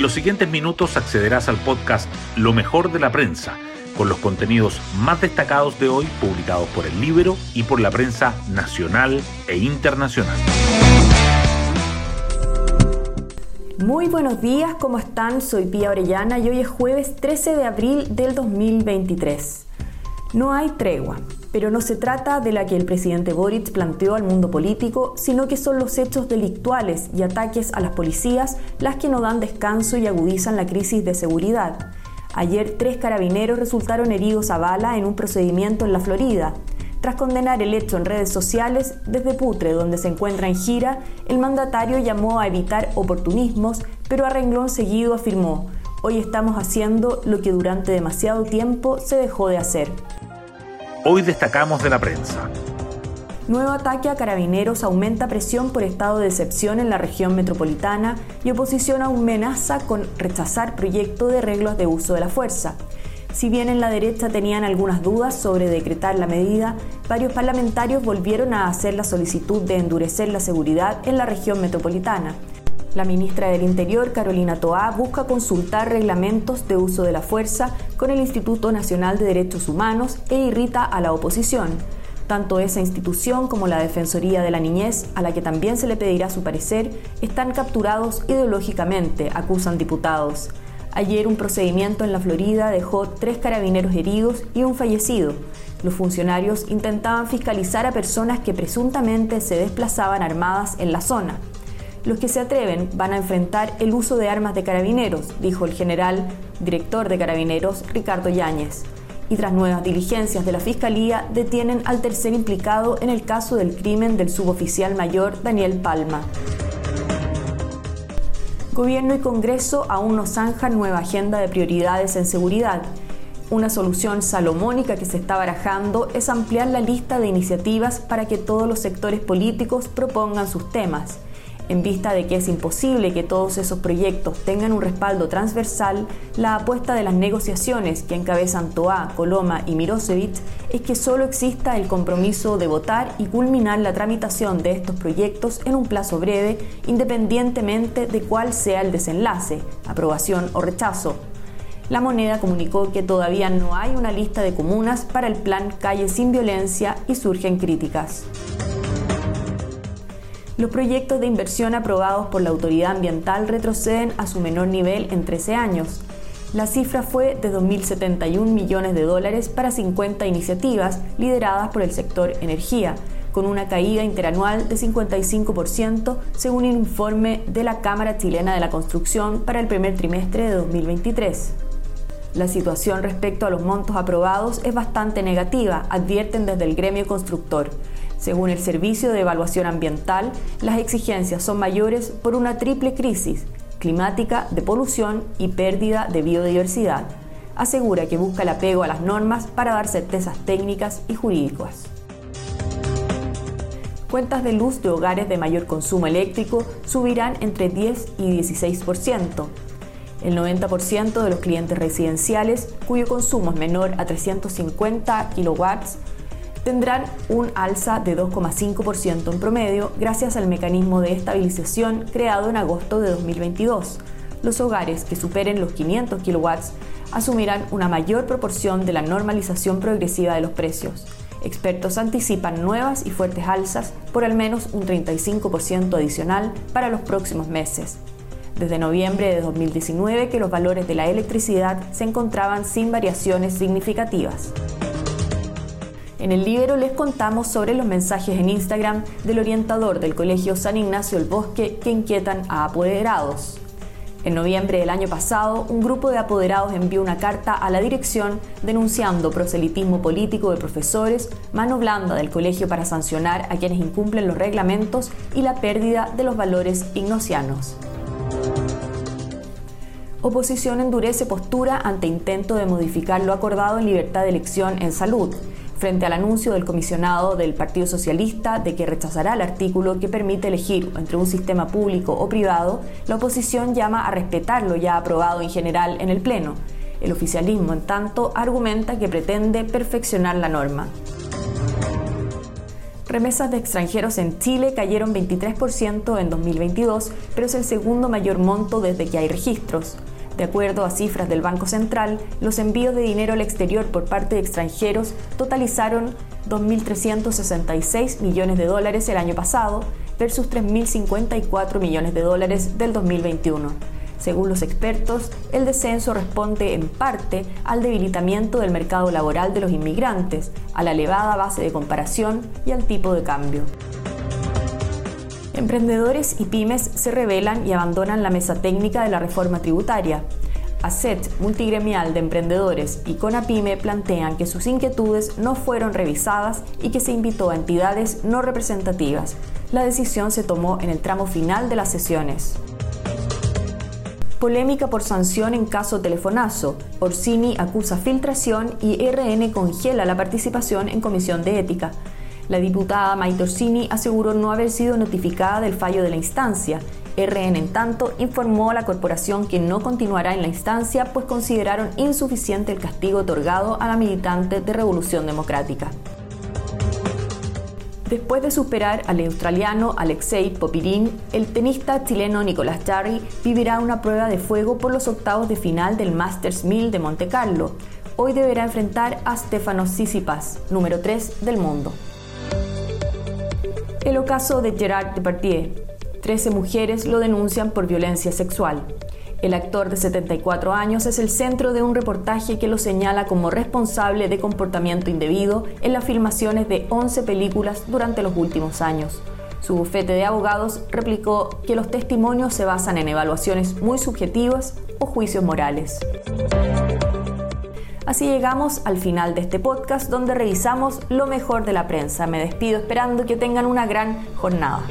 En los siguientes minutos accederás al podcast Lo mejor de la prensa, con los contenidos más destacados de hoy publicados por el libro y por la prensa nacional e internacional. Muy buenos días, ¿cómo están? Soy Pía Orellana y hoy es jueves 13 de abril del 2023. No hay tregua, pero no se trata de la que el presidente Boric planteó al mundo político, sino que son los hechos delictuales y ataques a las policías las que no dan descanso y agudizan la crisis de seguridad. Ayer tres carabineros resultaron heridos a bala en un procedimiento en la Florida. Tras condenar el hecho en redes sociales, desde Putre, donde se encuentra en gira, el mandatario llamó a evitar oportunismos, pero a renglón seguido afirmó, hoy estamos haciendo lo que durante demasiado tiempo se dejó de hacer. Hoy destacamos de la prensa. Nuevo ataque a carabineros aumenta presión por estado de excepción en la región metropolitana y oposición amenaza con rechazar proyecto de reglas de uso de la fuerza. Si bien en la derecha tenían algunas dudas sobre decretar la medida, varios parlamentarios volvieron a hacer la solicitud de endurecer la seguridad en la región metropolitana. La ministra del Interior, Carolina Toá, busca consultar reglamentos de uso de la fuerza con el Instituto Nacional de Derechos Humanos e irrita a la oposición. Tanto esa institución como la Defensoría de la Niñez, a la que también se le pedirá su parecer, están capturados ideológicamente, acusan diputados. Ayer un procedimiento en la Florida dejó tres carabineros heridos y un fallecido. Los funcionarios intentaban fiscalizar a personas que presuntamente se desplazaban armadas en la zona. Los que se atreven van a enfrentar el uso de armas de carabineros, dijo el general director de carabineros Ricardo Yáñez. Y tras nuevas diligencias de la Fiscalía, detienen al tercer implicado en el caso del crimen del suboficial mayor Daniel Palma. Gobierno y Congreso aún no zanjan nueva agenda de prioridades en seguridad. Una solución salomónica que se está barajando es ampliar la lista de iniciativas para que todos los sectores políticos propongan sus temas. En vista de que es imposible que todos esos proyectos tengan un respaldo transversal, la apuesta de las negociaciones que encabezan Toa, Coloma y Mirosevic es que solo exista el compromiso de votar y culminar la tramitación de estos proyectos en un plazo breve, independientemente de cuál sea el desenlace, aprobación o rechazo. La moneda comunicó que todavía no hay una lista de comunas para el plan Calle sin Violencia y surgen críticas. Los proyectos de inversión aprobados por la autoridad ambiental retroceden a su menor nivel en 13 años. La cifra fue de 2.071 millones de dólares para 50 iniciativas lideradas por el sector energía, con una caída interanual de 55% según un informe de la Cámara Chilena de la Construcción para el primer trimestre de 2023. La situación respecto a los montos aprobados es bastante negativa, advierten desde el gremio constructor. Según el Servicio de Evaluación Ambiental, las exigencias son mayores por una triple crisis climática, de polución y pérdida de biodiversidad. Asegura que busca el apego a las normas para dar certezas técnicas y jurídicas. Cuentas de luz de hogares de mayor consumo eléctrico subirán entre 10 y 16%. El 90% de los clientes residenciales cuyo consumo es menor a 350 kilowatts tendrán un alza de 2,5% en promedio gracias al mecanismo de estabilización creado en agosto de 2022. Los hogares que superen los 500 kW asumirán una mayor proporción de la normalización progresiva de los precios. Expertos anticipan nuevas y fuertes alzas por al menos un 35% adicional para los próximos meses. Desde noviembre de 2019 que los valores de la electricidad se encontraban sin variaciones significativas. En el libro les contamos sobre los mensajes en Instagram del orientador del Colegio San Ignacio el Bosque que inquietan a apoderados. En noviembre del año pasado, un grupo de apoderados envió una carta a la dirección denunciando proselitismo político de profesores, mano blanda del colegio para sancionar a quienes incumplen los reglamentos y la pérdida de los valores ignosianos. Oposición endurece postura ante intento de modificar lo acordado en libertad de elección en salud frente al anuncio del comisionado del Partido Socialista de que rechazará el artículo que permite elegir entre un sistema público o privado, la oposición llama a respetar lo ya aprobado en general en el Pleno. El oficialismo, en tanto, argumenta que pretende perfeccionar la norma. Remesas de extranjeros en Chile cayeron 23% en 2022, pero es el segundo mayor monto desde que hay registros. De acuerdo a cifras del Banco Central, los envíos de dinero al exterior por parte de extranjeros totalizaron 2.366 millones de dólares el año pasado versus 3.054 millones de dólares del 2021. Según los expertos, el descenso responde en parte al debilitamiento del mercado laboral de los inmigrantes, a la elevada base de comparación y al tipo de cambio. Emprendedores y pymes se rebelan y abandonan la mesa técnica de la reforma tributaria. ACET, multigremial de emprendedores, y CONAPYME plantean que sus inquietudes no fueron revisadas y que se invitó a entidades no representativas. La decisión se tomó en el tramo final de las sesiones. Polémica por sanción en caso telefonazo. Orsini acusa filtración y RN congela la participación en comisión de ética. La diputada Maite Orsini aseguró no haber sido notificada del fallo de la instancia. RN, en tanto, informó a la corporación que no continuará en la instancia, pues consideraron insuficiente el castigo otorgado a la militante de Revolución Democrática. Después de superar al australiano Alexei Popirin, el tenista chileno Nicolás Jarry vivirá una prueba de fuego por los octavos de final del Masters 1000 de Monte Carlo. Hoy deberá enfrentar a Stefano Tsitsipas, número 3 del mundo. El ocaso de Gerard Depardieu. Trece mujeres lo denuncian por violencia sexual. El actor de 74 años es el centro de un reportaje que lo señala como responsable de comportamiento indebido en las filmaciones de 11 películas durante los últimos años. Su bufete de abogados replicó que los testimonios se basan en evaluaciones muy subjetivas o juicios morales. Así llegamos al final de este podcast donde revisamos lo mejor de la prensa. Me despido esperando que tengan una gran jornada.